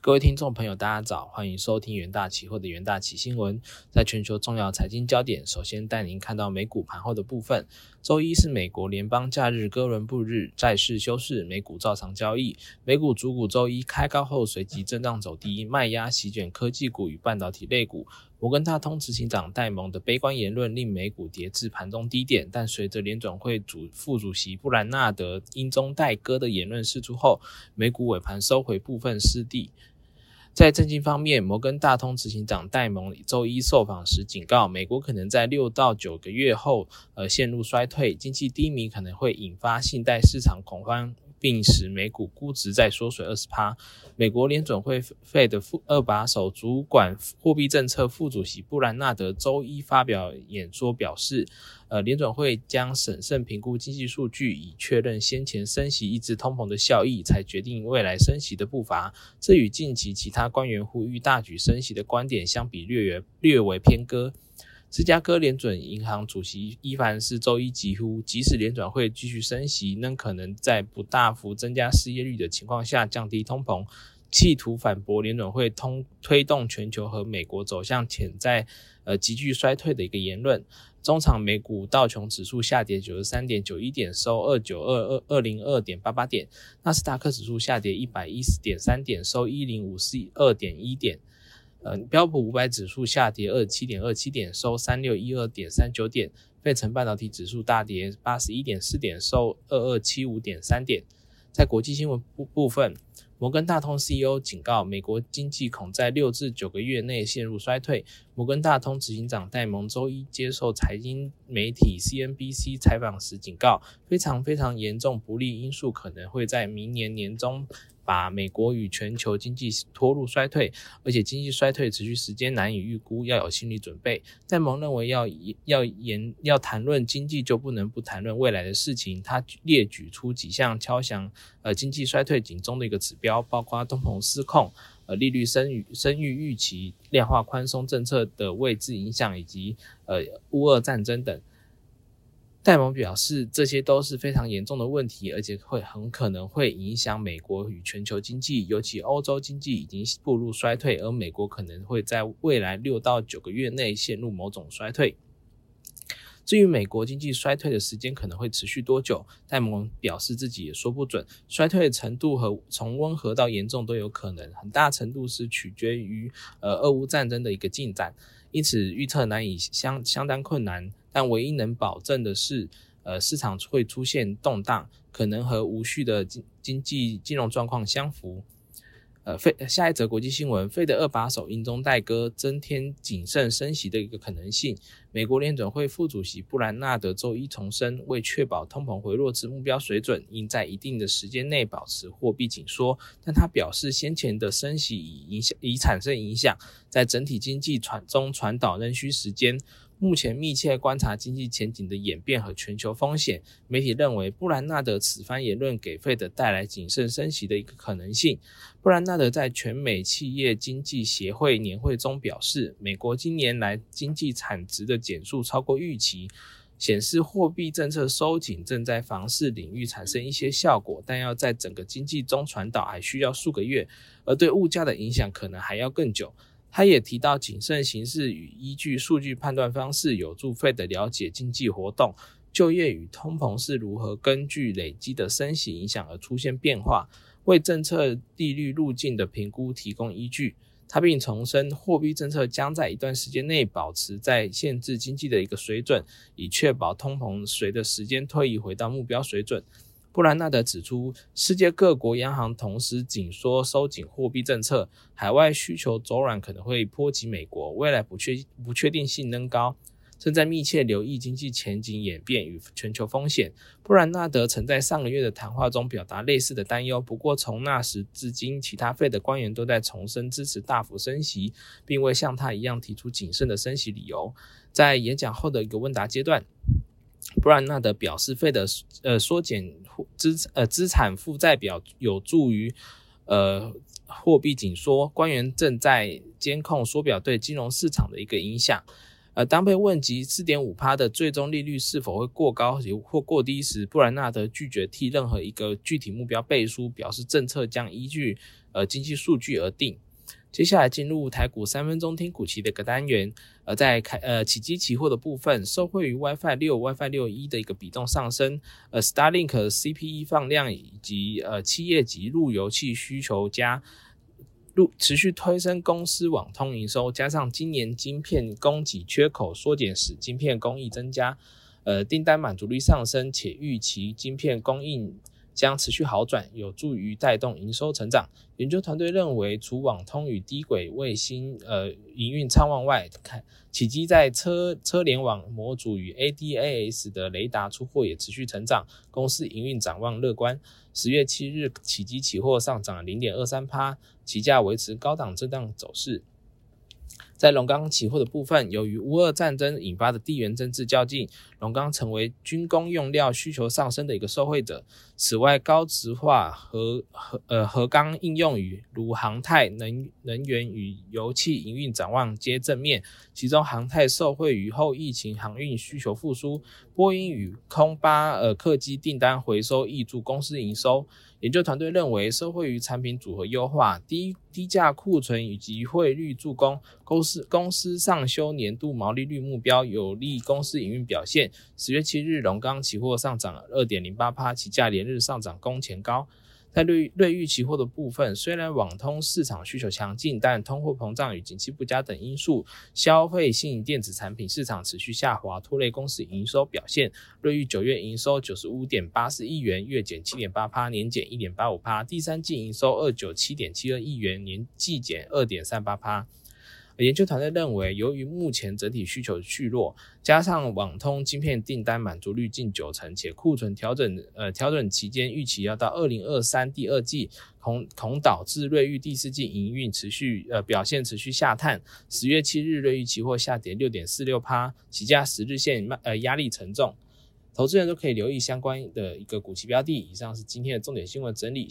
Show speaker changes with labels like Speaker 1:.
Speaker 1: 各位听众朋友，大家早，欢迎收听元大期货的元大期新闻。在全球重要财经焦点，首先带您看到美股盘后的部分。周一是美国联邦假日哥伦布日，债市休市，美股照常交易。美股主股周一开高后随即震荡走低，卖压席卷科技股与半导体类股。摩根大通执行长戴蒙的悲观言论令美股跌至盘中低点，但随着联准会主副主席布兰纳德因中戴哥的言论释出后，美股尾盘收回部分失地。在政经方面，摩根大通执行长戴蒙周一受访时警告，美国可能在六到九个月后，呃，陷入衰退，经济低迷可能会引发信贷市场恐慌。并使美股估值再缩水二十趴。美国联准会费的副二把手主管货币政策副主席布兰纳德周一发表演说表示，呃，联准会将审慎评估经济数据，以确认先前升息抑制通膨的效益，才决定未来升息的步伐。这与近期其他官员呼吁大举升息的观点相比，略略为偏鸽。芝加哥联准银行主席伊凡斯周一疾呼，即使联准会继续升息，仍可能在不大幅增加失业率的情况下降低通膨，企图反驳联准会通推动全球和美国走向潜在呃急剧衰退的一个言论。中场美股道琼指数下跌九十三点九一点，收二九二二二零二点八八点；纳斯达克指数下跌一百一十点三点，收一零五四二点一点。呃，标普五百指数下跌二七点二七点，收三六一二点三九点。费城半导体指数大跌八十一点四点，收二二七五点三点。在国际新闻部部分，摩根大通 CEO 警告，美国经济恐在六至九个月内陷入衰退。摩根大通执行长戴蒙周一接受财经媒体 CNBC 采访时警告，非常非常严重不利因素可能会在明年年中。把美国与全球经济拖入衰退，而且经济衰退持续时间难以预估，要有心理准备。戴蒙认为，要要言要谈论经济，就不能不谈论未来的事情。他列举出几项敲响呃经济衰退警钟的一个指标，包括通膨失控、呃利率升与升预预期、量化宽松政策的位置影响，以及呃乌俄战争等。戴蒙表示，这些都是非常严重的问题，而且会很可能会影响美国与全球经济，尤其欧洲经济已经步入衰退，而美国可能会在未来六到九个月内陷入某种衰退。至于美国经济衰退的时间可能会持续多久，戴蒙表示自己也说不准，衰退的程度和从温和到严重都有可能，很大程度是取决于呃俄乌战争的一个进展，因此预测难以相相当困难。但唯一能保证的是，呃，市场会出现动荡，可能和无序的经经济金融状况相符。呃，费下一则国际新闻，费的二把手因中代歌，增添谨慎升息的一个可能性。美国联准会副主席布兰纳德周一重申，为确保通膨回落至目标水准，应在一定的时间内保持货币紧缩。但他表示，先前的升息已影响已产生影响，在整体经济传中传导仍需时间。目前密切观察经济前景的演变和全球风险。媒体认为，布兰纳德此番言论给费德带来谨慎升息的一个可能性。布兰纳德在全美企业经济协会年会中表示，美国今年来经济产值的减速超过预期，显示货币政策收紧正在房市领域产生一些效果，但要在整个经济中传导还需要数个月，而对物价的影响可能还要更久。他也提到，谨慎行事与依据数据判断方式有助费的了解经济活动、就业与通膨是如何根据累积的升息影响而出现变化，为政策利率路径的评估提供依据。他并重申，货币政策将在一段时间内保持在限制经济的一个水准，以确保通膨随着时间推移回到目标水准。布兰纳德指出，世界各国央行同时紧缩收紧货币政策，海外需求走软可能会波及美国，未来不确不确定性仍高，正在密切留意经济前景演变与全球风险。布兰纳德曾在上个月的谈话中表达类似的担忧，不过从那时至今，其他费的官员都在重申支持大幅升息，并未像他一样提出谨慎的升息理由。在演讲后的一个问答阶段。布兰纳德表示，费的呃缩减资呃资产负债表有助于呃货币紧缩。官员正在监控缩表对金融市场的一个影响。呃，当被问及四点五趴的最终利率是否会过高或过低时，布兰纳德拒绝替任何一个具体目标背书，表示政策将依据呃经济数据而定。接下来进入台股三分钟听股期的一个单元，呃，在开呃起基期货的部分，受惠于 WiFi 六、WiFi 六一的一个比重上升，呃，Starlink CPE 放量以及呃企业级路由器需求加持续推升公司网通营收，加上今年晶片供给缺口缩减，使晶片工艺增加，呃，订单满足率上升，且预期晶片供应。将持续好转，有助于带动营收成长。研究团队认为，除网通与低轨卫星呃营运畅旺外，看启基在车车联网模组与 ADAS 的雷达出货也持续成长，公司营运展望乐观。十月七日，启基期货上涨零点二三趴，期价维持高档震荡走势。在龙钢期货的部分，由于乌俄战争引发的地缘政治较劲，龙钢成为军工用料需求上升的一个受惠者。此外，高值化和和呃核钢应用与如航太、能能源与油气营运展望皆正面。其中，航太受惠于后疫情航运需求复苏，波音与空巴呃客机订单回收，挹注公司营收。研究团队认为，受惠于产品组合优化、低低价库存以及汇率助攻，公司公司上修年度毛利率目标，有利公司营运表现。十月七日，龙钢期货上涨二点零八帕，起价连日上涨，工前高。在瑞瑞玉期货的部分，虽然网通市场需求强劲，但通货膨胀与景气不佳等因素，消费性电子产品市场持续下滑，拖累公司营收表现。瑞玉九月营收九十五点八四亿元，月减七点八趴，年减一点八五趴。第三季营收二九七点七二亿元，年季减二点三八趴。研究团队认为，由于目前整体需求续弱，加上网通晶片订单满足率近九成，且库存调整呃调整期间预期要到二零二三第二季，恐恐导致瑞昱第四季营运持续呃表现持续下探。十月七日，瑞昱期货下跌六点四六趴，起价十日线呃压力沉重，投资人都可以留意相关的一个股期标的。以上是今天的重点新闻整理。